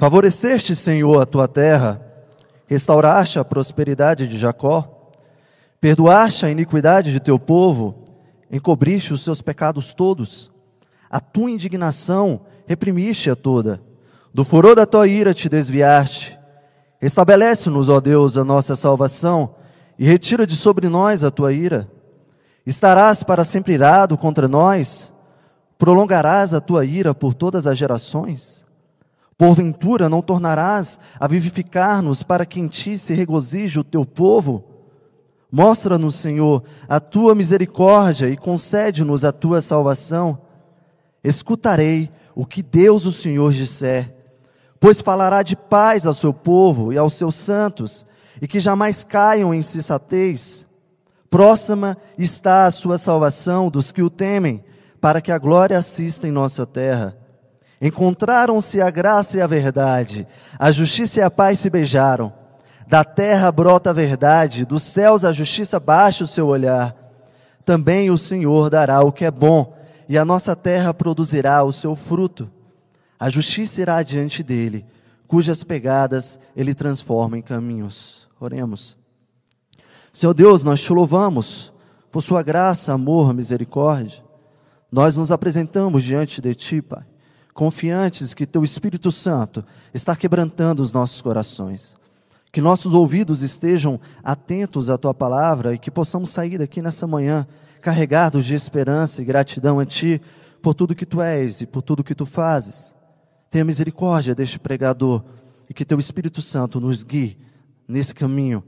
Favoreceste, Senhor, a tua terra, restauraste a prosperidade de Jacó, perdoaste a iniquidade de teu povo, encobriste os seus pecados todos, a tua indignação reprimiste-a toda, do furor da tua ira te desviaste. Estabelece-nos, ó Deus, a nossa salvação e retira de sobre nós a tua ira. Estarás para sempre irado contra nós? Prolongarás a tua ira por todas as gerações? Porventura não tornarás a vivificar-nos para que em ti se regozije o teu povo? Mostra-nos, Senhor, a tua misericórdia e concede-nos a tua salvação. Escutarei o que Deus, o Senhor, disser, pois falará de paz ao seu povo e aos seus santos e que jamais caiam em sensatez. Próxima está a sua salvação dos que o temem, para que a glória assista em nossa terra. Encontraram-se a graça e a verdade, a justiça e a paz se beijaram. Da terra brota a verdade, dos céus a justiça baixa o seu olhar. Também o Senhor dará o que é bom, e a nossa terra produzirá o seu fruto. A justiça irá diante dele, cujas pegadas ele transforma em caminhos. Oremos. Senhor Deus, nós te louvamos por sua graça, amor, misericórdia. Nós nos apresentamos diante de ti, Pai, confiantes que teu Espírito Santo está quebrantando os nossos corações. Que nossos ouvidos estejam atentos à tua palavra e que possamos sair daqui nessa manhã carregados de esperança e gratidão a ti por tudo que tu és e por tudo que tu fazes. Tenha misericórdia deste pregador e que teu Espírito Santo nos guie nesse caminho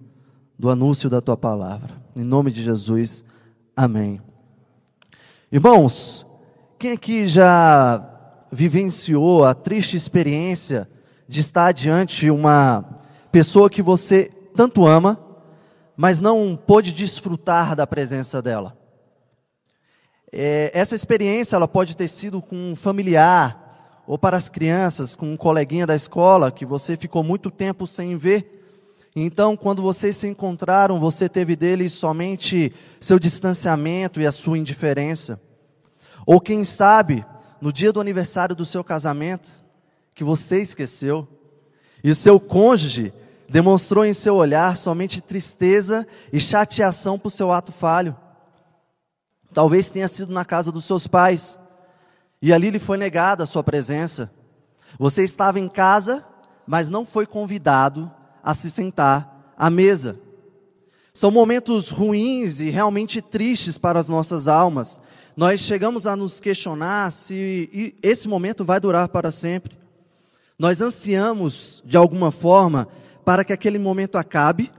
do anúncio da tua palavra. Em nome de Jesus, amém. Irmãos, quem aqui já vivenciou a triste experiência de estar diante de uma pessoa que você tanto ama, mas não pôde desfrutar da presença dela? É, essa experiência ela pode ter sido com um familiar, ou para as crianças, com um coleguinha da escola que você ficou muito tempo sem ver então, quando vocês se encontraram, você teve dele somente seu distanciamento e a sua indiferença. Ou quem sabe, no dia do aniversário do seu casamento, que você esqueceu, e o seu cônjuge demonstrou em seu olhar somente tristeza e chateação por seu ato falho. Talvez tenha sido na casa dos seus pais, e ali lhe foi negada a sua presença. Você estava em casa, mas não foi convidado a se sentar à mesa. São momentos ruins e realmente tristes para as nossas almas. Nós chegamos a nos questionar se esse momento vai durar para sempre. Nós ansiamos, de alguma forma, para que aquele momento acabe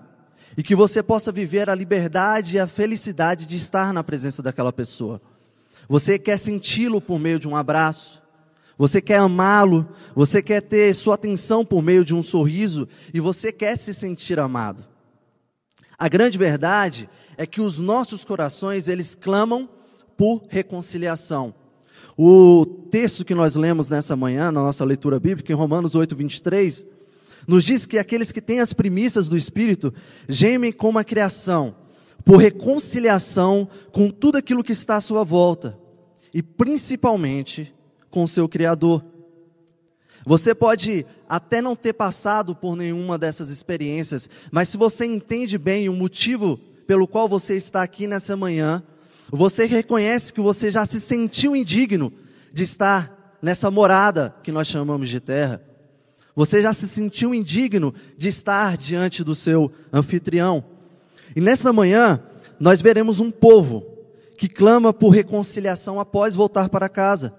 e que você possa viver a liberdade e a felicidade de estar na presença daquela pessoa. Você quer senti-lo por meio de um abraço, você quer amá-lo, você quer ter sua atenção por meio de um sorriso e você quer se sentir amado. A grande verdade é que os nossos corações, eles clamam por reconciliação. O texto que nós lemos nessa manhã, na nossa leitura bíblica, em Romanos 8, 23, nos diz que aqueles que têm as primícias do Espírito gemem como a criação, por reconciliação com tudo aquilo que está à sua volta, e principalmente com o seu Criador. Você pode até não ter passado por nenhuma dessas experiências, mas se você entende bem o motivo pelo qual você está aqui nessa manhã, você reconhece que você já se sentiu indigno de estar nessa morada que nós chamamos de terra. Você já se sentiu indigno de estar diante do seu anfitrião. E nesta manhã, nós veremos um povo que clama por reconciliação após voltar para casa.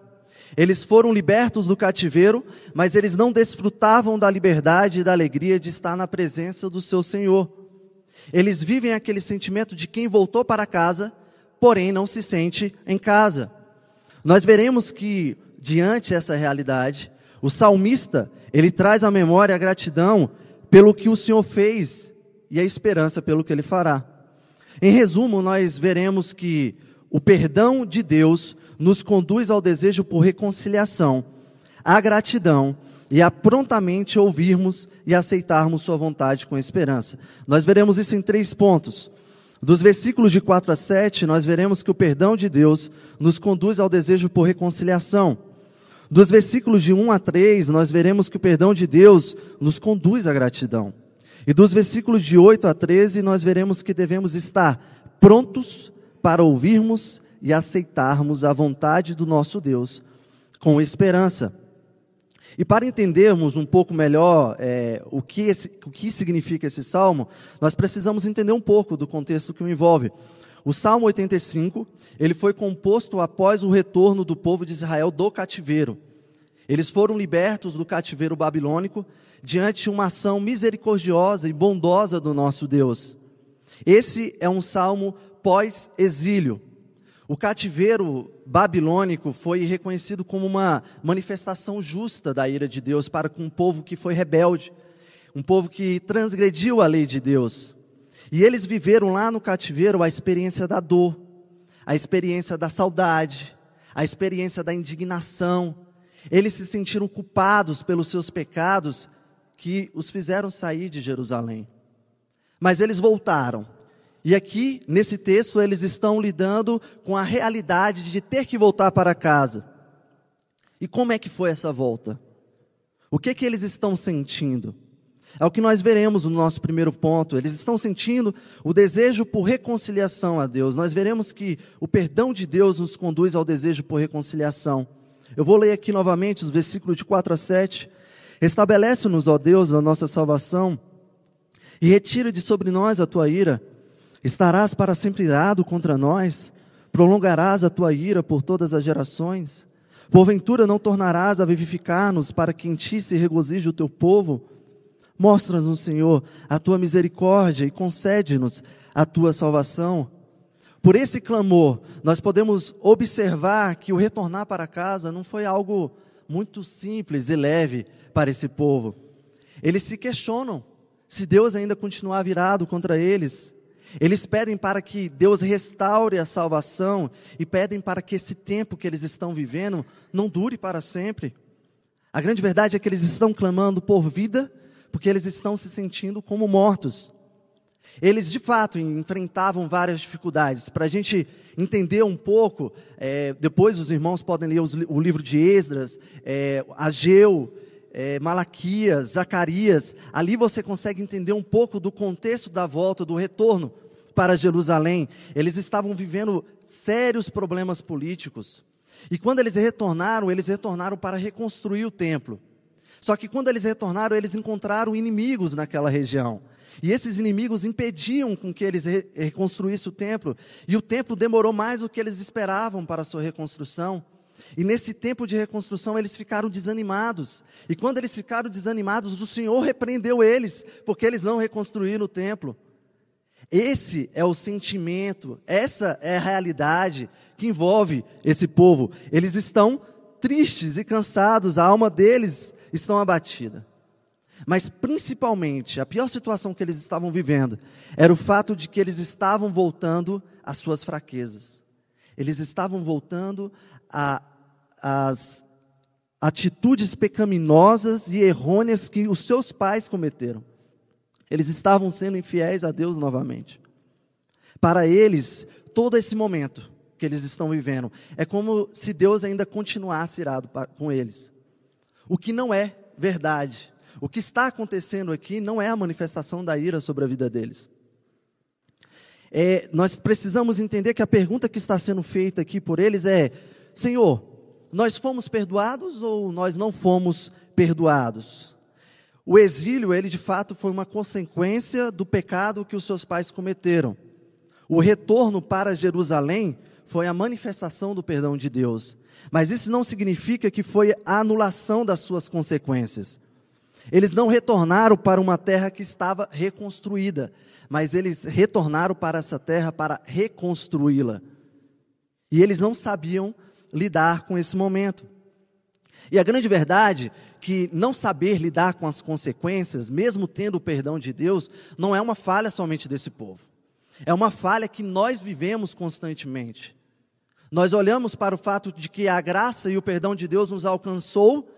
Eles foram libertos do cativeiro, mas eles não desfrutavam da liberdade e da alegria de estar na presença do seu Senhor. Eles vivem aquele sentimento de quem voltou para casa, porém não se sente em casa. Nós veremos que, diante dessa realidade, o salmista, ele traz à memória a gratidão pelo que o Senhor fez e a esperança pelo que ele fará. Em resumo, nós veremos que o perdão de Deus nos conduz ao desejo por reconciliação, à gratidão e a prontamente ouvirmos e aceitarmos Sua vontade com esperança. Nós veremos isso em três pontos. Dos versículos de 4 a 7, nós veremos que o perdão de Deus nos conduz ao desejo por reconciliação. Dos versículos de 1 a 3, nós veremos que o perdão de Deus nos conduz à gratidão. E dos versículos de 8 a 13, nós veremos que devemos estar prontos para ouvirmos e aceitarmos a vontade do nosso Deus com esperança. E para entendermos um pouco melhor é, o, que esse, o que significa esse salmo, nós precisamos entender um pouco do contexto que o envolve. O Salmo 85, ele foi composto após o retorno do povo de Israel do cativeiro. Eles foram libertos do cativeiro babilônico diante de uma ação misericordiosa e bondosa do nosso Deus. Esse é um salmo pós-exílio. O cativeiro babilônico foi reconhecido como uma manifestação justa da ira de Deus para com um povo que foi rebelde, um povo que transgrediu a lei de Deus. E eles viveram lá no cativeiro a experiência da dor, a experiência da saudade, a experiência da indignação. Eles se sentiram culpados pelos seus pecados que os fizeram sair de Jerusalém. Mas eles voltaram. E aqui, nesse texto, eles estão lidando com a realidade de ter que voltar para casa. E como é que foi essa volta? O que que eles estão sentindo? É o que nós veremos no nosso primeiro ponto. Eles estão sentindo o desejo por reconciliação a Deus. Nós veremos que o perdão de Deus nos conduz ao desejo por reconciliação. Eu vou ler aqui novamente os versículos de 4 a 7. Estabelece-nos, ó Deus, a nossa salvação, e retira de sobre nós a tua ira. Estarás para sempre irado contra nós? Prolongarás a tua ira por todas as gerações? Porventura não tornarás a vivificar-nos para que em ti se regozije o teu povo? Mostra-nos, Senhor, a tua misericórdia e concede-nos a tua salvação. Por esse clamor, nós podemos observar que o retornar para casa não foi algo muito simples e leve para esse povo. Eles se questionam se Deus ainda continuar virado contra eles. Eles pedem para que Deus restaure a salvação e pedem para que esse tempo que eles estão vivendo não dure para sempre. A grande verdade é que eles estão clamando por vida porque eles estão se sentindo como mortos. Eles, de fato, enfrentavam várias dificuldades. Para a gente entender um pouco, é, depois os irmãos podem ler os, o livro de Esdras, é, Ageu, é, Malaquias, Zacarias. Ali você consegue entender um pouco do contexto da volta, do retorno para Jerusalém. Eles estavam vivendo sérios problemas políticos. E quando eles retornaram, eles retornaram para reconstruir o templo. Só que quando eles retornaram, eles encontraram inimigos naquela região. E esses inimigos impediam com que eles reconstruíssem o templo. E o templo demorou mais do que eles esperavam para a sua reconstrução. E nesse tempo de reconstrução eles ficaram desanimados. E quando eles ficaram desanimados, o Senhor repreendeu eles, porque eles não reconstruíram o templo. Esse é o sentimento, essa é a realidade que envolve esse povo. Eles estão tristes e cansados, a alma deles estão abatidas. Mas principalmente, a pior situação que eles estavam vivendo era o fato de que eles estavam voltando às suas fraquezas. Eles estavam voltando às atitudes pecaminosas e errôneas que os seus pais cometeram. Eles estavam sendo infiéis a Deus novamente. Para eles, todo esse momento que eles estão vivendo é como se Deus ainda continuasse irado com eles. O que não é verdade. O que está acontecendo aqui não é a manifestação da ira sobre a vida deles. É, nós precisamos entender que a pergunta que está sendo feita aqui por eles é: Senhor, nós fomos perdoados ou nós não fomos perdoados? O exílio, ele de fato foi uma consequência do pecado que os seus pais cometeram. O retorno para Jerusalém foi a manifestação do perdão de Deus. Mas isso não significa que foi a anulação das suas consequências. Eles não retornaram para uma terra que estava reconstruída, mas eles retornaram para essa terra para reconstruí-la. E eles não sabiam lidar com esse momento. E a grande verdade que não saber lidar com as consequências, mesmo tendo o perdão de Deus, não é uma falha somente desse povo. É uma falha que nós vivemos constantemente. Nós olhamos para o fato de que a graça e o perdão de Deus nos alcançou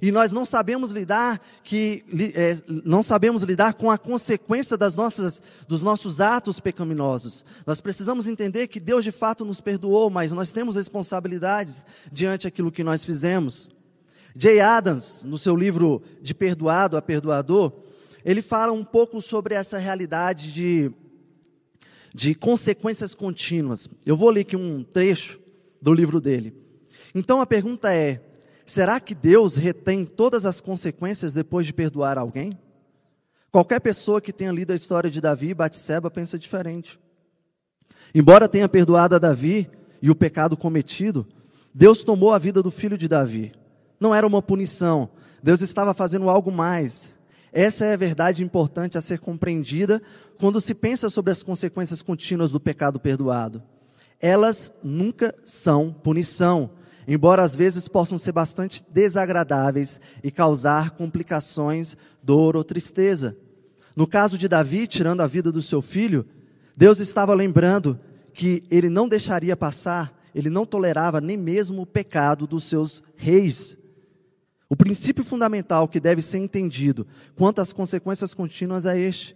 e nós não sabemos lidar que é, não sabemos lidar com a consequência das nossas dos nossos atos pecaminosos. Nós precisamos entender que Deus de fato nos perdoou, mas nós temos responsabilidades diante daquilo que nós fizemos. Jay Adams, no seu livro De Perdoado a Perdoador, ele fala um pouco sobre essa realidade de, de consequências contínuas. Eu vou ler aqui um trecho do livro dele. Então a pergunta é: será que Deus retém todas as consequências depois de perdoar alguém? Qualquer pessoa que tenha lido a história de Davi e Batseba pensa diferente. Embora tenha perdoado a Davi e o pecado cometido, Deus tomou a vida do filho de Davi. Não era uma punição, Deus estava fazendo algo mais. Essa é a verdade importante a ser compreendida quando se pensa sobre as consequências contínuas do pecado perdoado. Elas nunca são punição, embora às vezes possam ser bastante desagradáveis e causar complicações, dor ou tristeza. No caso de Davi, tirando a vida do seu filho, Deus estava lembrando que ele não deixaria passar, ele não tolerava nem mesmo o pecado dos seus reis. O princípio fundamental que deve ser entendido quanto às consequências contínuas é este: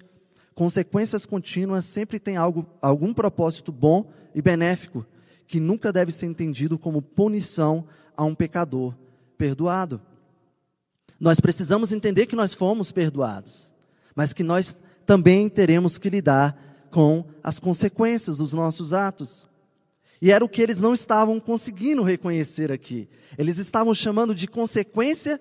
consequências contínuas sempre têm algo, algum propósito bom e benéfico, que nunca deve ser entendido como punição a um pecador perdoado. Nós precisamos entender que nós fomos perdoados, mas que nós também teremos que lidar com as consequências dos nossos atos. E era o que eles não estavam conseguindo reconhecer aqui. Eles estavam chamando de consequência,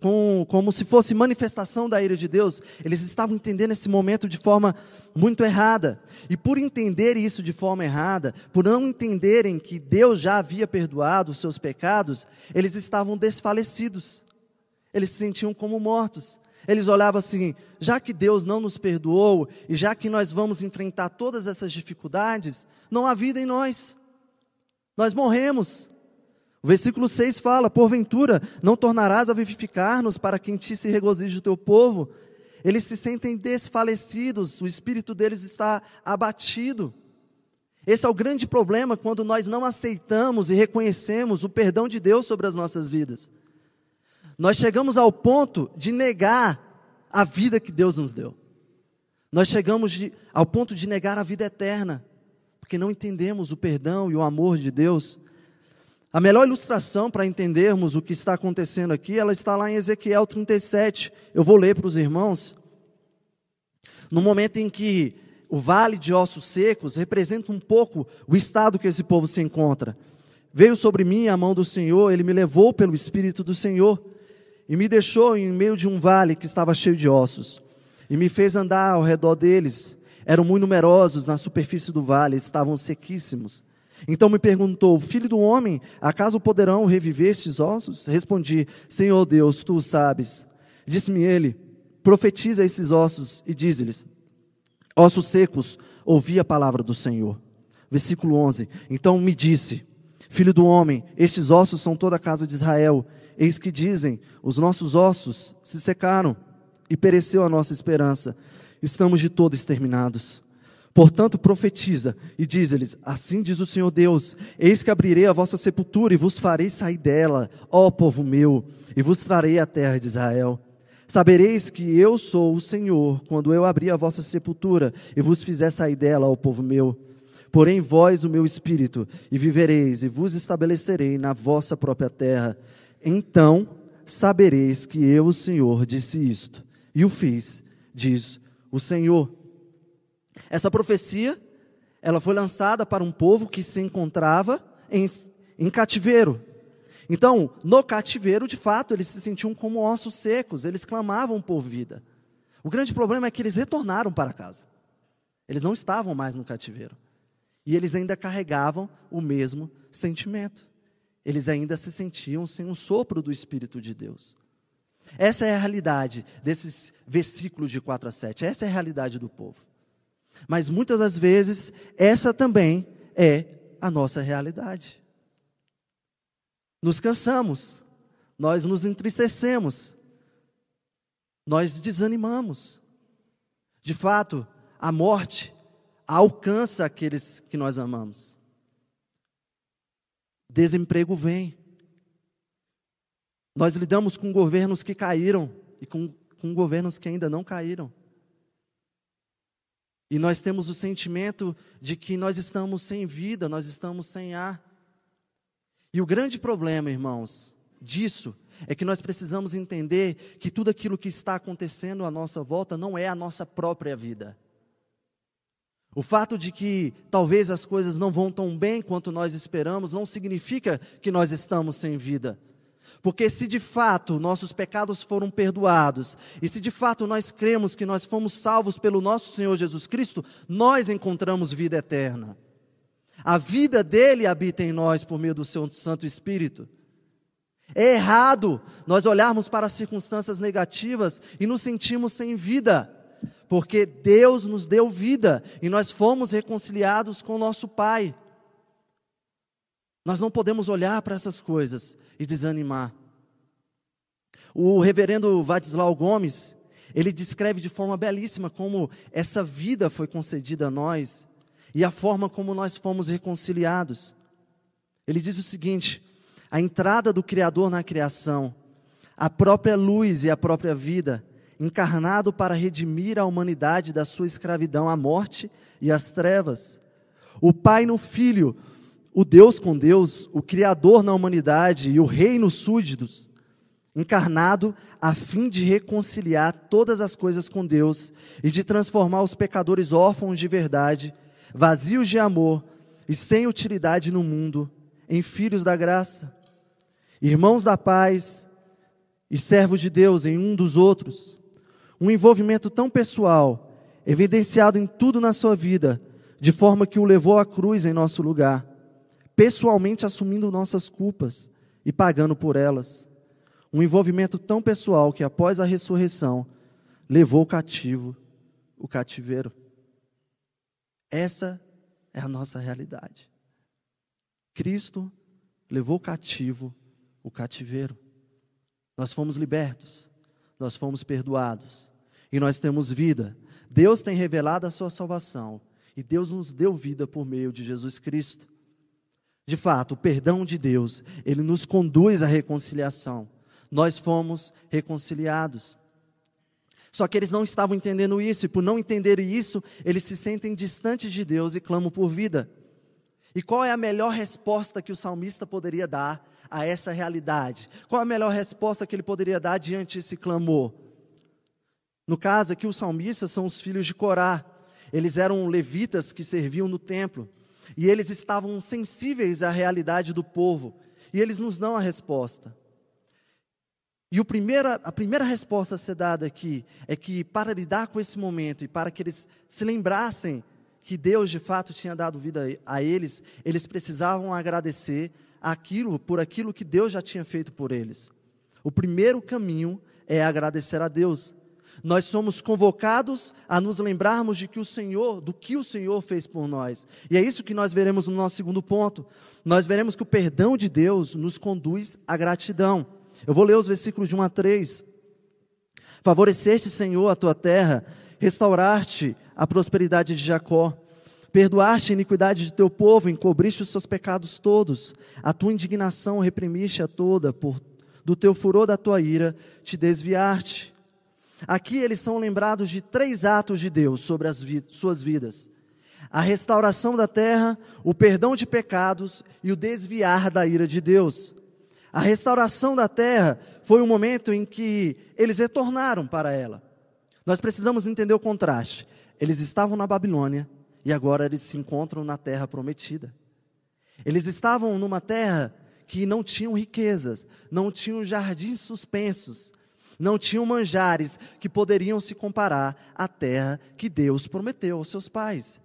com, como se fosse manifestação da ira de Deus. Eles estavam entendendo esse momento de forma muito errada. E por entender isso de forma errada, por não entenderem que Deus já havia perdoado os seus pecados, eles estavam desfalecidos. Eles se sentiam como mortos. Eles olhavam assim: já que Deus não nos perdoou e já que nós vamos enfrentar todas essas dificuldades, não há vida em nós. Nós morremos. O versículo 6 fala: Porventura, não tornarás a vivificar-nos para que em ti se regozije o teu povo. Eles se sentem desfalecidos, o espírito deles está abatido. Esse é o grande problema quando nós não aceitamos e reconhecemos o perdão de Deus sobre as nossas vidas. Nós chegamos ao ponto de negar a vida que Deus nos deu. Nós chegamos de, ao ponto de negar a vida eterna porque não entendemos o perdão e o amor de Deus. A melhor ilustração para entendermos o que está acontecendo aqui, ela está lá em Ezequiel 37. Eu vou ler para os irmãos. No momento em que o vale de ossos secos representa um pouco o estado que esse povo se encontra. Veio sobre mim a mão do Senhor, ele me levou pelo Espírito do Senhor e me deixou em meio de um vale que estava cheio de ossos e me fez andar ao redor deles eram muito numerosos na superfície do vale, estavam sequíssimos. Então me perguntou: Filho do homem, acaso poderão reviver estes ossos? Respondi: Senhor Deus, tu sabes. Disse-me ele: Profetiza esses ossos e diz-lhes: Ossos secos, ouvi a palavra do Senhor. Versículo 11: Então me disse: Filho do homem, estes ossos são toda a casa de Israel. Eis que dizem: Os nossos ossos se secaram e pereceu a nossa esperança estamos de todo exterminados. Portanto, profetiza e diz-lhes: Assim diz o Senhor Deus: Eis que abrirei a vossa sepultura e vos farei sair dela, ó povo meu, e vos trarei a terra de Israel. Sabereis que eu sou o Senhor, quando eu abrir a vossa sepultura e vos fizer sair dela, ó povo meu. Porém, vós o meu espírito, e vivereis, e vos estabelecerei na vossa própria terra. Então sabereis que eu, o Senhor, disse isto, e o fiz, diz o Senhor. Essa profecia, ela foi lançada para um povo que se encontrava em, em cativeiro. Então, no cativeiro, de fato, eles se sentiam como ossos secos, eles clamavam por vida. O grande problema é que eles retornaram para casa. Eles não estavam mais no cativeiro. E eles ainda carregavam o mesmo sentimento. Eles ainda se sentiam sem um sopro do Espírito de Deus. Essa é a realidade desses versículos de 4 a 7. Essa é a realidade do povo. Mas muitas das vezes, essa também é a nossa realidade. Nos cansamos, nós nos entristecemos, nós desanimamos. De fato, a morte alcança aqueles que nós amamos. Desemprego vem. Nós lidamos com governos que caíram e com, com governos que ainda não caíram. E nós temos o sentimento de que nós estamos sem vida, nós estamos sem ar. E o grande problema, irmãos, disso é que nós precisamos entender que tudo aquilo que está acontecendo à nossa volta não é a nossa própria vida. O fato de que talvez as coisas não vão tão bem quanto nós esperamos não significa que nós estamos sem vida. Porque se de fato nossos pecados foram perdoados, e se de fato nós cremos que nós fomos salvos pelo nosso Senhor Jesus Cristo, nós encontramos vida eterna. A vida dele habita em nós por meio do seu Santo Espírito. É errado nós olharmos para as circunstâncias negativas e nos sentirmos sem vida, porque Deus nos deu vida e nós fomos reconciliados com o nosso Pai. Nós não podemos olhar para essas coisas e desanimar. O reverendo Vadislau Gomes, ele descreve de forma belíssima como essa vida foi concedida a nós e a forma como nós fomos reconciliados. Ele diz o seguinte: a entrada do Criador na criação, a própria luz e a própria vida, encarnado para redimir a humanidade da sua escravidão à morte e às trevas. O Pai no Filho, o Deus com Deus, o Criador na humanidade e o Rei nos súditos, encarnado a fim de reconciliar todas as coisas com Deus e de transformar os pecadores órfãos de verdade, vazios de amor e sem utilidade no mundo, em filhos da graça irmãos da paz e servos de Deus em um dos outros. Um envolvimento tão pessoal, evidenciado em tudo na sua vida, de forma que o levou à cruz em nosso lugar, pessoalmente assumindo nossas culpas e pagando por elas. Um envolvimento tão pessoal que após a ressurreição levou o cativo, o cativeiro. Essa é a nossa realidade. Cristo levou cativo o cativeiro. Nós fomos libertos, nós fomos perdoados e nós temos vida. Deus tem revelado a sua salvação e Deus nos deu vida por meio de Jesus Cristo. De fato, o perdão de Deus, ele nos conduz à reconciliação. Nós fomos reconciliados. Só que eles não estavam entendendo isso, e por não entenderem isso, eles se sentem distantes de Deus e clamam por vida. E qual é a melhor resposta que o salmista poderia dar a essa realidade? Qual a melhor resposta que ele poderia dar diante desse clamor? No caso aqui, os salmistas são os filhos de Corá. Eles eram levitas que serviam no templo. E eles estavam sensíveis à realidade do povo. E eles nos dão a resposta. E primeira, a primeira resposta a ser dada aqui é que, para lidar com esse momento e para que eles se lembrassem que Deus de fato tinha dado vida a eles, eles precisavam agradecer aquilo por aquilo que Deus já tinha feito por eles. O primeiro caminho é agradecer a Deus. Nós somos convocados a nos lembrarmos de que o Senhor, do que o Senhor fez por nós. E é isso que nós veremos no nosso segundo ponto. Nós veremos que o perdão de Deus nos conduz à gratidão. Eu vou ler os versículos de 1 a 3. Favoreceste, Senhor, a tua terra, restauraste a prosperidade de Jacó Perdoaste a iniquidade de teu povo, encobriste os seus pecados todos. A tua indignação reprimiste a toda, por do teu furor da tua ira te desviaste. Aqui eles são lembrados de três atos de Deus sobre as suas vidas: a restauração da terra, o perdão de pecados e o desviar da ira de Deus. A restauração da terra foi o momento em que eles retornaram para ela. Nós precisamos entender o contraste. Eles estavam na Babilônia, e agora eles se encontram na terra prometida. Eles estavam numa terra que não tinham riquezas, não tinham jardins suspensos, não tinham manjares que poderiam se comparar à terra que Deus prometeu aos seus pais.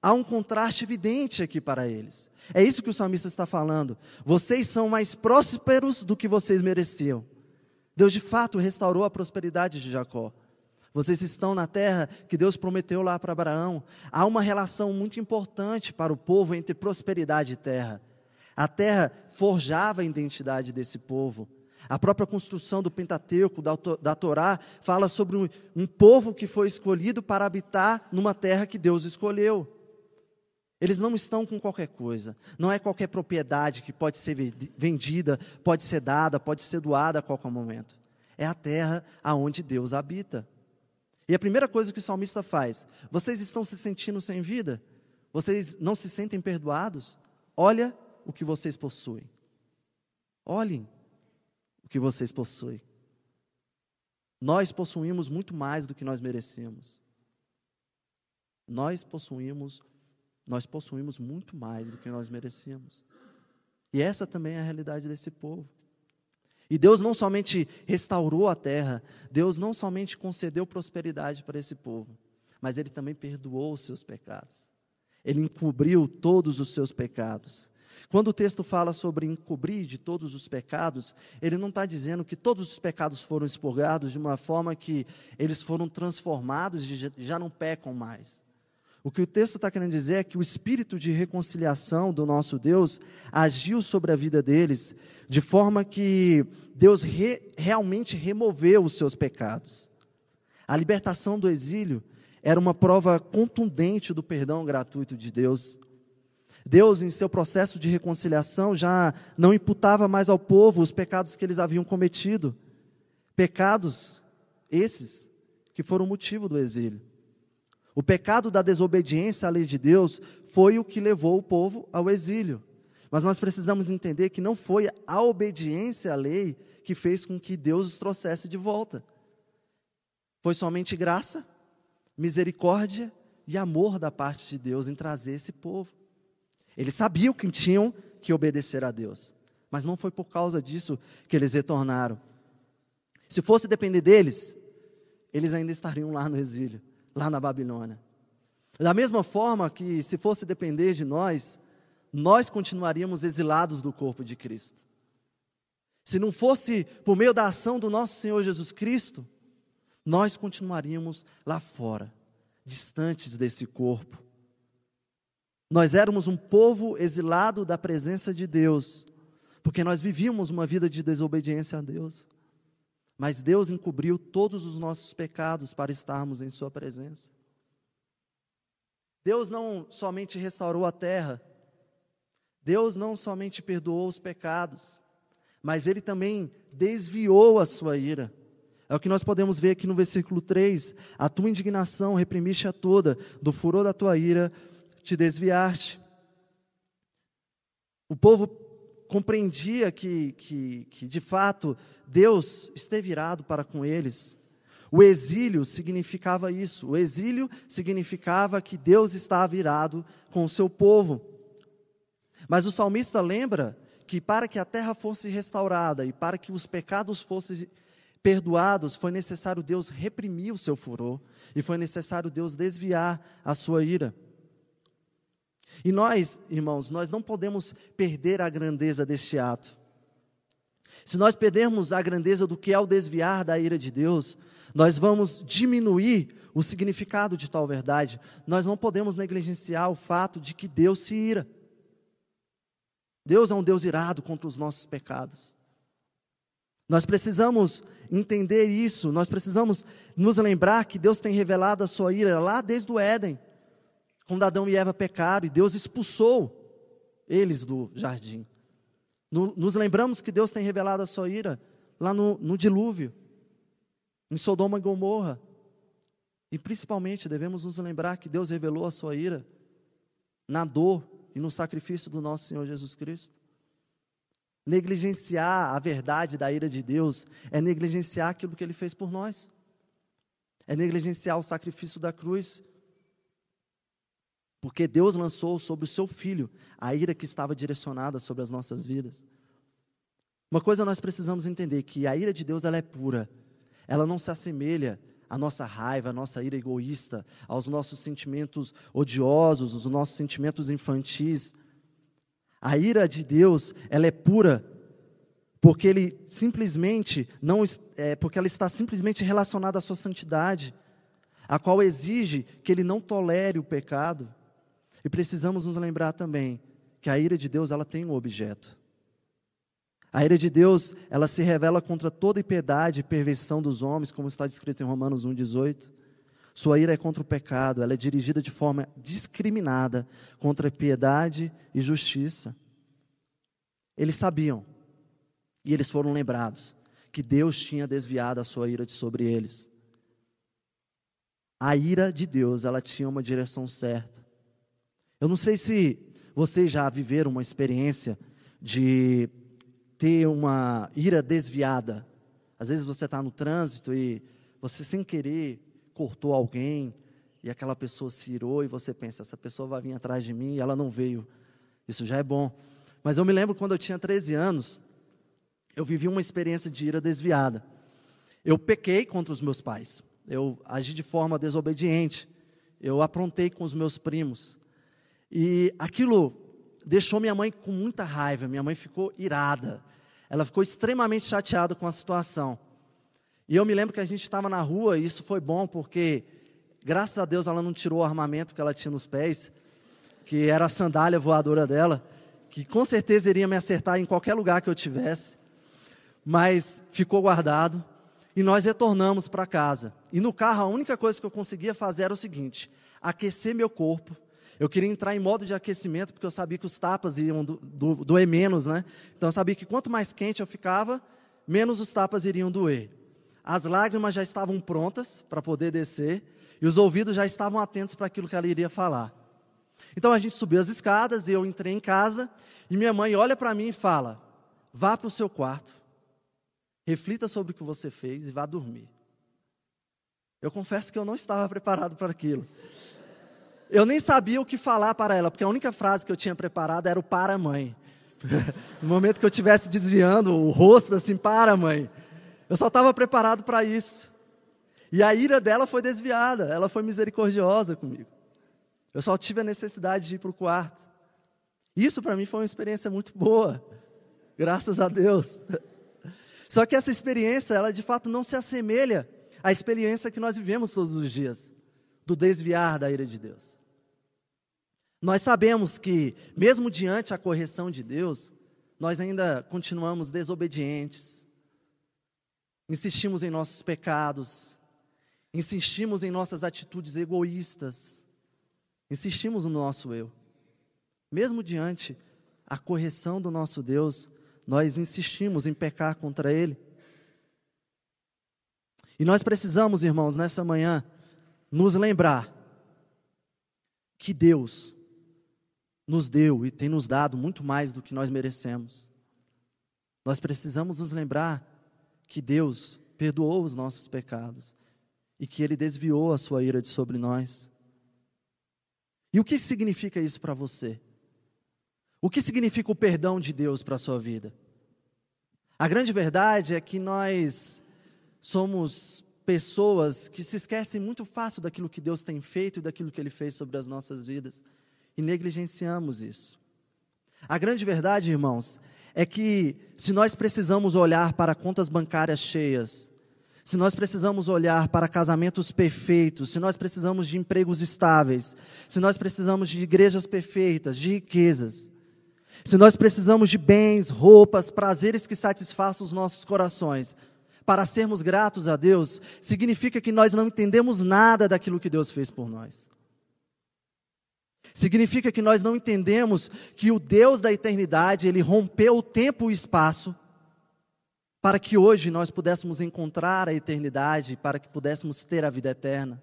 Há um contraste evidente aqui para eles. É isso que o salmista está falando. Vocês são mais prósperos do que vocês mereciam. Deus de fato restaurou a prosperidade de Jacó. Vocês estão na terra que Deus prometeu lá para Abraão. Há uma relação muito importante para o povo entre prosperidade e terra. A terra forjava a identidade desse povo. A própria construção do Pentateuco, da, da Torá, fala sobre um, um povo que foi escolhido para habitar numa terra que Deus escolheu. Eles não estão com qualquer coisa. Não é qualquer propriedade que pode ser vendida, pode ser dada, pode ser doada a qualquer momento. É a terra aonde Deus habita. E a primeira coisa que o salmista faz: vocês estão se sentindo sem vida? Vocês não se sentem perdoados? Olha o que vocês possuem. Olhem. Que vocês possuem. Nós possuímos muito mais do que nós merecemos. Nós possuímos, nós possuímos muito mais do que nós merecemos. E essa também é a realidade desse povo. E Deus não somente restaurou a terra, Deus não somente concedeu prosperidade para esse povo, mas Ele também perdoou os seus pecados. Ele encobriu todos os seus pecados. Quando o texto fala sobre encobrir de todos os pecados, ele não está dizendo que todos os pecados foram expurgados de uma forma que eles foram transformados e já não pecam mais. O que o texto está querendo dizer é que o espírito de reconciliação do nosso Deus agiu sobre a vida deles, de forma que Deus re, realmente removeu os seus pecados. A libertação do exílio era uma prova contundente do perdão gratuito de Deus. Deus, em seu processo de reconciliação, já não imputava mais ao povo os pecados que eles haviam cometido. Pecados esses que foram motivo do exílio. O pecado da desobediência à lei de Deus foi o que levou o povo ao exílio. Mas nós precisamos entender que não foi a obediência à lei que fez com que Deus os trouxesse de volta. Foi somente graça, misericórdia e amor da parte de Deus em trazer esse povo. Eles sabiam que tinham que obedecer a Deus, mas não foi por causa disso que eles retornaram. Se fosse depender deles, eles ainda estariam lá no exílio, lá na Babilônia. Da mesma forma que, se fosse depender de nós, nós continuaríamos exilados do corpo de Cristo. Se não fosse por meio da ação do nosso Senhor Jesus Cristo, nós continuaríamos lá fora, distantes desse corpo. Nós éramos um povo exilado da presença de Deus, porque nós vivíamos uma vida de desobediência a Deus. Mas Deus encobriu todos os nossos pecados para estarmos em Sua presença. Deus não somente restaurou a terra, Deus não somente perdoou os pecados, mas Ele também desviou a sua ira. É o que nós podemos ver aqui no versículo 3. A tua indignação reprimiste a toda, do furor da tua ira te desviaste. O povo compreendia que, que, que, de fato, Deus esteve irado para com eles. O exílio significava isso. O exílio significava que Deus estava irado com o seu povo. Mas o salmista lembra que para que a terra fosse restaurada e para que os pecados fossem perdoados, foi necessário Deus reprimir o seu furor e foi necessário Deus desviar a sua ira. E nós, irmãos, nós não podemos perder a grandeza deste ato. Se nós perdermos a grandeza do que é o desviar da ira de Deus, nós vamos diminuir o significado de tal verdade. Nós não podemos negligenciar o fato de que Deus se ira. Deus é um Deus irado contra os nossos pecados. Nós precisamos entender isso, nós precisamos nos lembrar que Deus tem revelado a sua ira lá desde o Éden, quando Adão e Eva pecaram e Deus expulsou eles do jardim. Nos lembramos que Deus tem revelado a sua ira lá no, no dilúvio, em Sodoma e Gomorra. E principalmente devemos nos lembrar que Deus revelou a sua ira na dor e no sacrifício do nosso Senhor Jesus Cristo. Negligenciar a verdade da ira de Deus é negligenciar aquilo que ele fez por nós. É negligenciar o sacrifício da cruz. Porque Deus lançou sobre o seu filho a ira que estava direcionada sobre as nossas vidas. Uma coisa nós precisamos entender que a ira de Deus ela é pura. Ela não se assemelha à nossa raiva, à nossa ira egoísta, aos nossos sentimentos odiosos, os nossos sentimentos infantis. A ira de Deus, ela é pura, porque ele simplesmente não é, porque ela está simplesmente relacionada à sua santidade, a qual exige que ele não tolere o pecado. E precisamos nos lembrar também que a ira de Deus ela tem um objeto. A ira de Deus, ela se revela contra toda impiedade e perversão dos homens, como está descrito em Romanos 1:18. Sua ira é contra o pecado, ela é dirigida de forma discriminada contra a piedade e justiça. Eles sabiam, e eles foram lembrados, que Deus tinha desviado a sua ira de sobre eles. A ira de Deus, ela tinha uma direção certa. Eu não sei se vocês já viveram uma experiência de ter uma ira desviada. Às vezes você está no trânsito e você, sem querer, cortou alguém e aquela pessoa se irou e você pensa: essa pessoa vai vir atrás de mim e ela não veio. Isso já é bom. Mas eu me lembro quando eu tinha 13 anos, eu vivi uma experiência de ira desviada. Eu pequei contra os meus pais. Eu agi de forma desobediente. Eu aprontei com os meus primos. E aquilo deixou minha mãe com muita raiva. Minha mãe ficou irada. Ela ficou extremamente chateada com a situação. E eu me lembro que a gente estava na rua e isso foi bom porque, graças a Deus, ela não tirou o armamento que ela tinha nos pés, que era a sandália voadora dela, que com certeza iria me acertar em qualquer lugar que eu tivesse. Mas ficou guardado. E nós retornamos para casa. E no carro, a única coisa que eu conseguia fazer era o seguinte: aquecer meu corpo. Eu queria entrar em modo de aquecimento, porque eu sabia que os tapas iam do, do, doer menos, né? Então eu sabia que quanto mais quente eu ficava, menos os tapas iriam doer. As lágrimas já estavam prontas para poder descer, e os ouvidos já estavam atentos para aquilo que ela iria falar. Então a gente subiu as escadas, e eu entrei em casa, e minha mãe olha para mim e fala: vá para o seu quarto, reflita sobre o que você fez e vá dormir. Eu confesso que eu não estava preparado para aquilo. Eu nem sabia o que falar para ela, porque a única frase que eu tinha preparado era o para mãe. no momento que eu estivesse desviando o rosto assim, para mãe. Eu só estava preparado para isso. E a ira dela foi desviada, ela foi misericordiosa comigo. Eu só tive a necessidade de ir para o quarto. Isso para mim foi uma experiência muito boa, graças a Deus. Só que essa experiência, ela de fato não se assemelha à experiência que nós vivemos todos os dias, do desviar da ira de Deus. Nós sabemos que, mesmo diante a correção de Deus, nós ainda continuamos desobedientes, insistimos em nossos pecados, insistimos em nossas atitudes egoístas, insistimos no nosso eu. Mesmo diante a correção do nosso Deus, nós insistimos em pecar contra Ele. E nós precisamos, irmãos, nessa manhã, nos lembrar que Deus nos deu e tem nos dado muito mais do que nós merecemos. Nós precisamos nos lembrar que Deus perdoou os nossos pecados e que Ele desviou a sua ira de sobre nós. E o que significa isso para você? O que significa o perdão de Deus para a sua vida? A grande verdade é que nós somos pessoas que se esquecem muito fácil daquilo que Deus tem feito e daquilo que Ele fez sobre as nossas vidas e negligenciamos isso. A grande verdade, irmãos, é que se nós precisamos olhar para contas bancárias cheias, se nós precisamos olhar para casamentos perfeitos, se nós precisamos de empregos estáveis, se nós precisamos de igrejas perfeitas, de riquezas, se nós precisamos de bens, roupas, prazeres que satisfaçam os nossos corações, para sermos gratos a Deus, significa que nós não entendemos nada daquilo que Deus fez por nós. Significa que nós não entendemos que o Deus da eternidade, ele rompeu o tempo e o espaço para que hoje nós pudéssemos encontrar a eternidade, para que pudéssemos ter a vida eterna.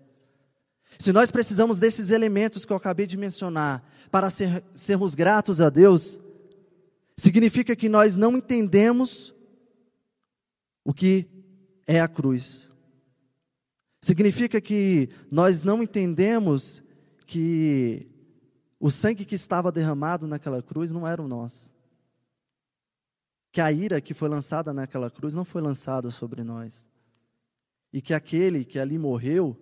Se nós precisamos desses elementos que eu acabei de mencionar para ser, sermos gratos a Deus, significa que nós não entendemos o que é a cruz. Significa que nós não entendemos que o sangue que estava derramado naquela cruz não era o nosso. Que a ira que foi lançada naquela cruz não foi lançada sobre nós. E que aquele que ali morreu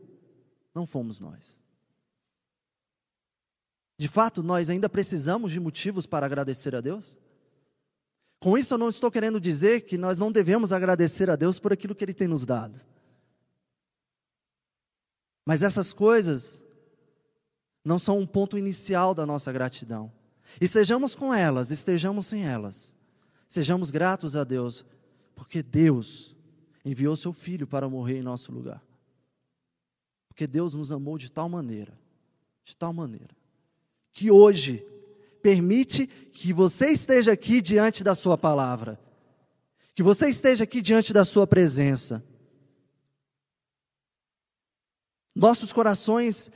não fomos nós. De fato, nós ainda precisamos de motivos para agradecer a Deus? Com isso, eu não estou querendo dizer que nós não devemos agradecer a Deus por aquilo que Ele tem nos dado. Mas essas coisas não são um ponto inicial da nossa gratidão. Estejamos com elas, estejamos sem elas. Sejamos gratos a Deus, porque Deus enviou seu Filho para morrer em nosso lugar. Porque Deus nos amou de tal maneira, de tal maneira, que hoje permite que você esteja aqui diante da Sua palavra, que você esteja aqui diante da Sua presença. Nossos corações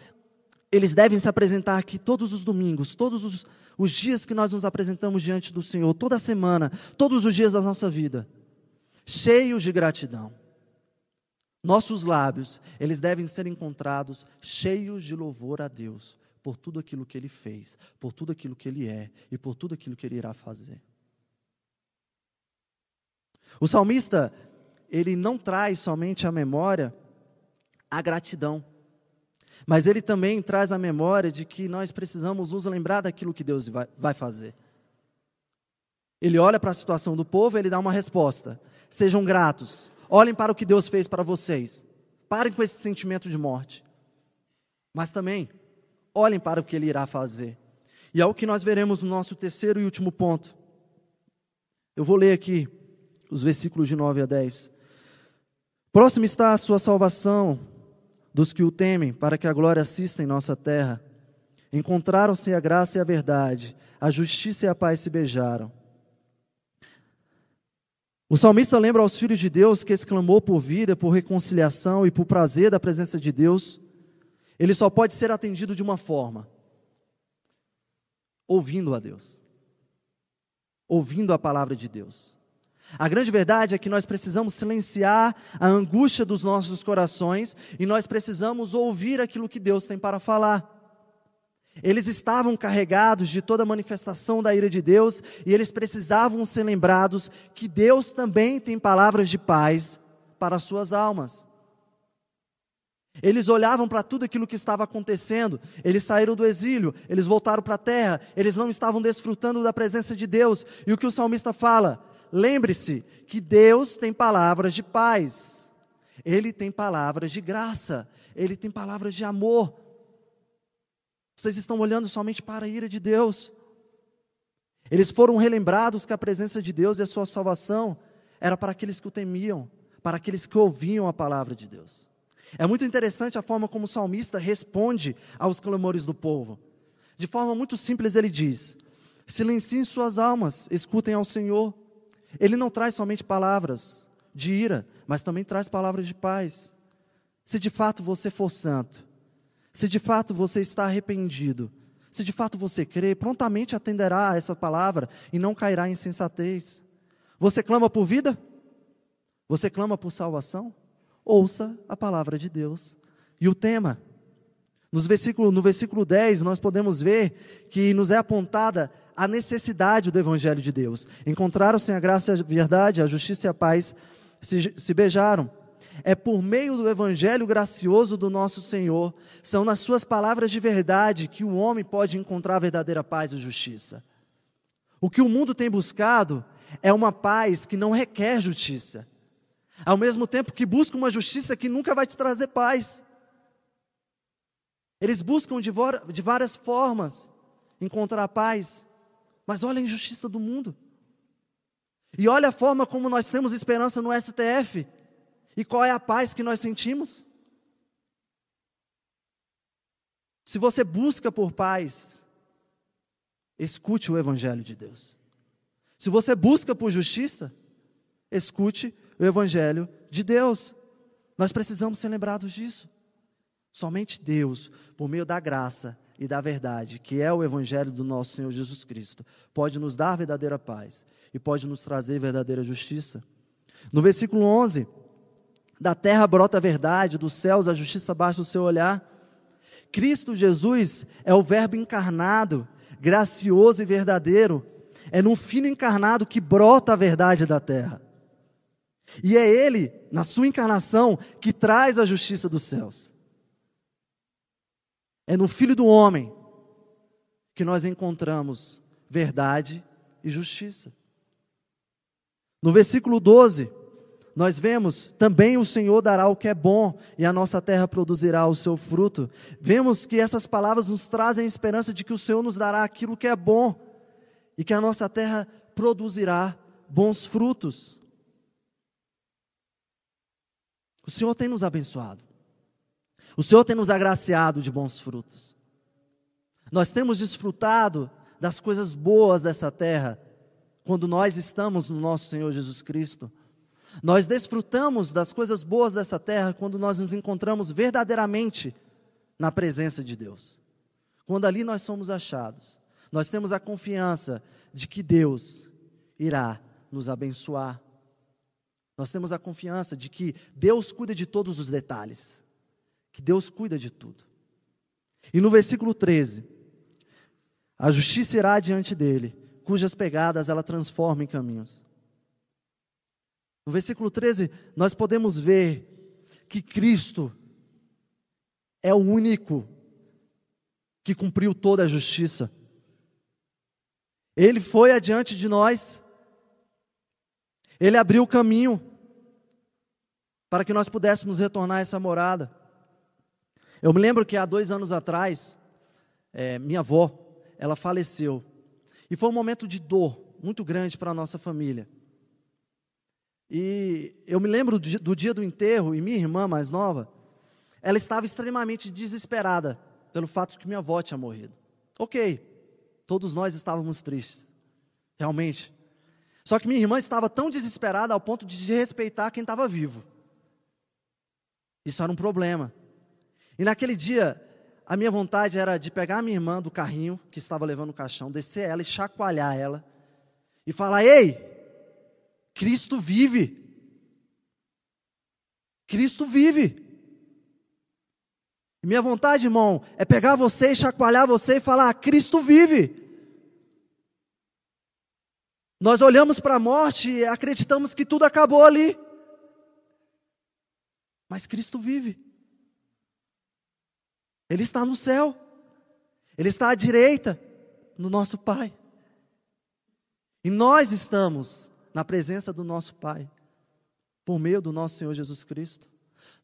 eles devem se apresentar aqui todos os domingos, todos os, os dias que nós nos apresentamos diante do Senhor, toda semana, todos os dias da nossa vida, cheios de gratidão. Nossos lábios, eles devem ser encontrados cheios de louvor a Deus por tudo aquilo que ele fez, por tudo aquilo que ele é e por tudo aquilo que ele irá fazer. O salmista, ele não traz somente à memória a gratidão, mas ele também traz a memória de que nós precisamos nos lembrar daquilo que Deus vai, vai fazer. Ele olha para a situação do povo e ele dá uma resposta: sejam gratos, olhem para o que Deus fez para vocês, parem com esse sentimento de morte, mas também olhem para o que Ele irá fazer. E é o que nós veremos no nosso terceiro e último ponto. Eu vou ler aqui os versículos de 9 a 10. Próximo está a sua salvação dos que o temem, para que a glória assista em nossa terra. Encontraram-se a graça e a verdade, a justiça e a paz se beijaram. O salmista lembra aos filhos de Deus que exclamou por vida, por reconciliação e por prazer da presença de Deus. Ele só pode ser atendido de uma forma: ouvindo a Deus, ouvindo a palavra de Deus. A grande verdade é que nós precisamos silenciar a angústia dos nossos corações e nós precisamos ouvir aquilo que Deus tem para falar. Eles estavam carregados de toda a manifestação da ira de Deus e eles precisavam ser lembrados que Deus também tem palavras de paz para as suas almas. Eles olhavam para tudo aquilo que estava acontecendo, eles saíram do exílio, eles voltaram para a terra, eles não estavam desfrutando da presença de Deus. E o que o salmista fala? Lembre-se que Deus tem palavras de paz, Ele tem palavras de graça, Ele tem palavras de amor. Vocês estão olhando somente para a ira de Deus. Eles foram relembrados que a presença de Deus e a sua salvação era para aqueles que o temiam, para aqueles que ouviam a palavra de Deus. É muito interessante a forma como o salmista responde aos clamores do povo. De forma muito simples, ele diz: Silenciem suas almas, escutem ao Senhor. Ele não traz somente palavras de ira, mas também traz palavras de paz. Se de fato você for santo, se de fato você está arrependido, se de fato você crê, prontamente atenderá a essa palavra e não cairá em sensatez. Você clama por vida? Você clama por salvação? ouça a palavra de Deus. E o tema, nos versículo, no versículo 10, nós podemos ver que nos é apontada a necessidade do Evangelho de Deus. Encontraram-se a graça e a verdade, a justiça e a paz se, se beijaram. É por meio do Evangelho gracioso do nosso Senhor, são nas Suas palavras de verdade que o homem pode encontrar verdadeira paz e justiça. O que o mundo tem buscado é uma paz que não requer justiça, ao mesmo tempo que buscam uma justiça que nunca vai te trazer paz. Eles buscam de, de várias formas encontrar paz, mas olha a injustiça do mundo. E olha a forma como nós temos esperança no STF. E qual é a paz que nós sentimos? Se você busca por paz, escute o Evangelho de Deus. Se você busca por justiça, escute o Evangelho de Deus. Nós precisamos ser lembrados disso. Somente Deus, por meio da graça e da verdade, que é o Evangelho do nosso Senhor Jesus Cristo, pode nos dar verdadeira paz e pode nos trazer verdadeira justiça. No versículo 11, da terra brota a verdade, dos céus a justiça baixa o seu olhar. Cristo Jesus é o Verbo encarnado, gracioso e verdadeiro. É no Filho encarnado que brota a verdade da terra. E é Ele, na sua encarnação, que traz a justiça dos céus. É no Filho do Homem que nós encontramos verdade e justiça. No versículo 12, nós vemos também o Senhor dará o que é bom e a nossa terra produzirá o seu fruto. Vemos que essas palavras nos trazem a esperança de que o Senhor nos dará aquilo que é bom e que a nossa terra produzirá bons frutos. O Senhor tem nos abençoado. O Senhor tem nos agraciado de bons frutos. Nós temos desfrutado das coisas boas dessa terra quando nós estamos no nosso Senhor Jesus Cristo. Nós desfrutamos das coisas boas dessa terra quando nós nos encontramos verdadeiramente na presença de Deus. Quando ali nós somos achados. Nós temos a confiança de que Deus irá nos abençoar. Nós temos a confiança de que Deus cuida de todos os detalhes, que Deus cuida de tudo. E no versículo 13, a justiça irá diante dele, cujas pegadas ela transforma em caminhos. No versículo 13, nós podemos ver que Cristo é o único que cumpriu toda a justiça. Ele foi adiante de nós, ele abriu o caminho para que nós pudéssemos retornar a essa morada. Eu me lembro que há dois anos atrás, é, minha avó, ela faleceu. E foi um momento de dor muito grande para a nossa família. E eu me lembro do dia do enterro, e minha irmã mais nova, ela estava extremamente desesperada pelo fato de que minha avó tinha morrido. Ok, todos nós estávamos tristes, realmente. Só que minha irmã estava tão desesperada ao ponto de desrespeitar quem estava vivo. Isso era um problema. E naquele dia, a minha vontade era de pegar a minha irmã do carrinho que estava levando o caixão, descer ela e chacoalhar ela e falar: Ei, Cristo vive. Cristo vive. E minha vontade, irmão, é pegar você e chacoalhar você e falar: Cristo vive. Nós olhamos para a morte e acreditamos que tudo acabou ali. Mas Cristo vive. Ele está no céu. Ele está à direita no nosso Pai. E nós estamos na presença do nosso Pai, por meio do nosso Senhor Jesus Cristo.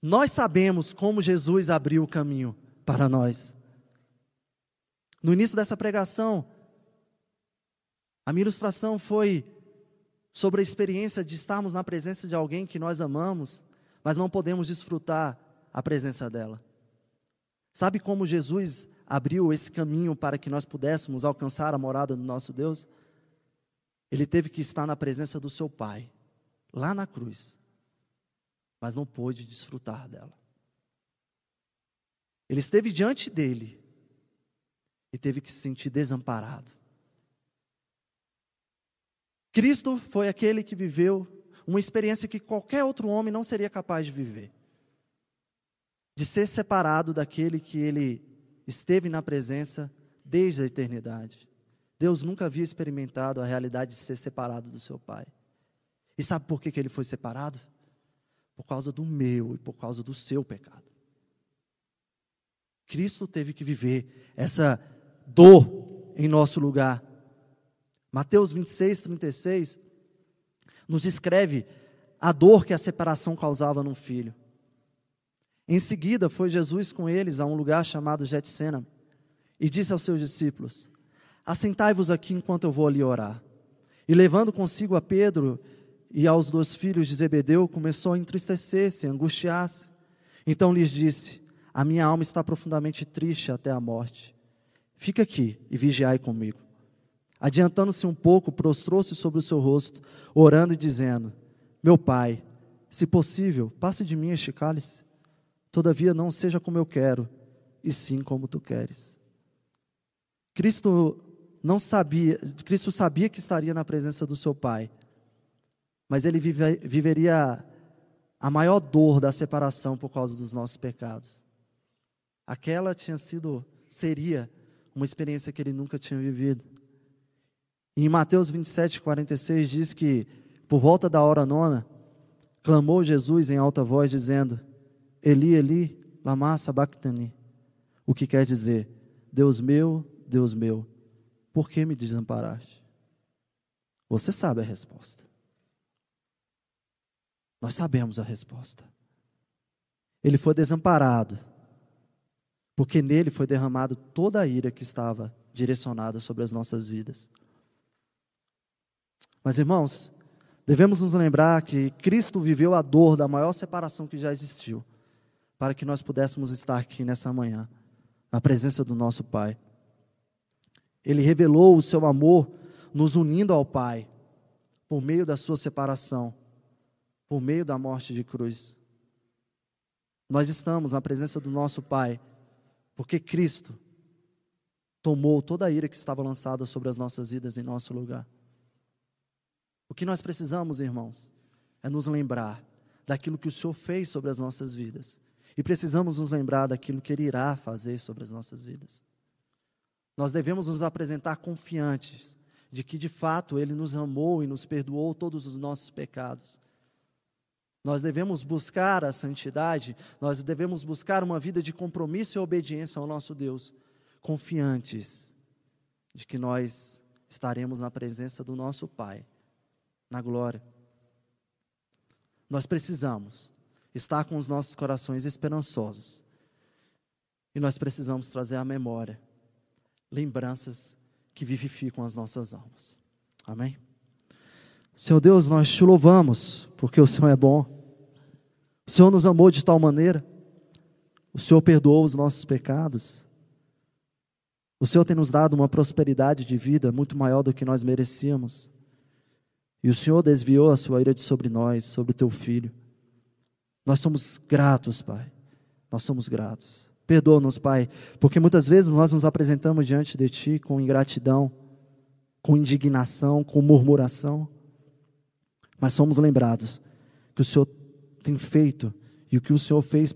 Nós sabemos como Jesus abriu o caminho para nós. No início dessa pregação, a minha ilustração foi sobre a experiência de estarmos na presença de alguém que nós amamos, mas não podemos desfrutar a presença dela. Sabe como Jesus abriu esse caminho para que nós pudéssemos alcançar a morada do nosso Deus? Ele teve que estar na presença do seu Pai, lá na cruz, mas não pôde desfrutar dela. Ele esteve diante dele e teve que se sentir desamparado. Cristo foi aquele que viveu uma experiência que qualquer outro homem não seria capaz de viver de ser separado daquele que ele esteve na presença desde a eternidade. Deus nunca havia experimentado a realidade de ser separado do seu Pai. E sabe por que, que ele foi separado? Por causa do meu e por causa do seu pecado. Cristo teve que viver essa dor em nosso lugar. Mateus 26, 36 nos descreve a dor que a separação causava num filho. Em seguida, foi Jesus com eles a um lugar chamado Getsena e disse aos seus discípulos: Assentai-vos aqui enquanto eu vou ali orar. E levando consigo a Pedro e aos dois filhos de Zebedeu, começou a entristecer-se, angustiar-se. Então lhes disse: A minha alma está profundamente triste até a morte. Fica aqui e vigiai comigo. Adiantando-se um pouco, prostrou-se sobre o seu rosto, orando e dizendo: Meu pai, se possível, passe de mim este cálice. Todavia, não seja como eu quero, e sim como tu queres. Cristo não sabia, Cristo sabia que estaria na presença do seu Pai, mas ele vive, viveria a maior dor da separação por causa dos nossos pecados. Aquela tinha sido, seria uma experiência que ele nunca tinha vivido. E em Mateus 27, 46 diz que, por volta da hora nona, clamou Jesus em alta voz, dizendo: Eli, Eli, lama sabachthani. O que quer dizer, Deus meu, Deus meu, por que me desamparaste? Você sabe a resposta. Nós sabemos a resposta. Ele foi desamparado, porque nele foi derramado toda a ira que estava direcionada sobre as nossas vidas. Mas, irmãos, devemos nos lembrar que Cristo viveu a dor da maior separação que já existiu para que nós pudéssemos estar aqui nessa manhã, na presença do nosso Pai. Ele revelou o seu amor nos unindo ao Pai, por meio da sua separação, por meio da morte de cruz. Nós estamos na presença do nosso Pai, porque Cristo tomou toda a ira que estava lançada sobre as nossas vidas em nosso lugar. O que nós precisamos, irmãos, é nos lembrar daquilo que o Senhor fez sobre as nossas vidas. E precisamos nos lembrar daquilo que Ele irá fazer sobre as nossas vidas. Nós devemos nos apresentar confiantes de que, de fato, Ele nos amou e nos perdoou todos os nossos pecados. Nós devemos buscar a santidade, nós devemos buscar uma vida de compromisso e obediência ao nosso Deus, confiantes de que nós estaremos na presença do nosso Pai, na glória. Nós precisamos estar com os nossos corações esperançosos. E nós precisamos trazer à memória lembranças que vivificam as nossas almas. Amém? Senhor Deus, nós te louvamos, porque o Senhor é bom. O Senhor nos amou de tal maneira. O Senhor perdoou os nossos pecados. O Senhor tem nos dado uma prosperidade de vida muito maior do que nós merecíamos. E o Senhor desviou a sua ira de sobre nós, sobre o teu filho. Nós somos gratos, Pai. Nós somos gratos. Perdoa-nos, Pai, porque muitas vezes nós nos apresentamos diante de Ti com ingratidão, com indignação, com murmuração, mas somos lembrados que o Senhor tem feito e o que o Senhor fez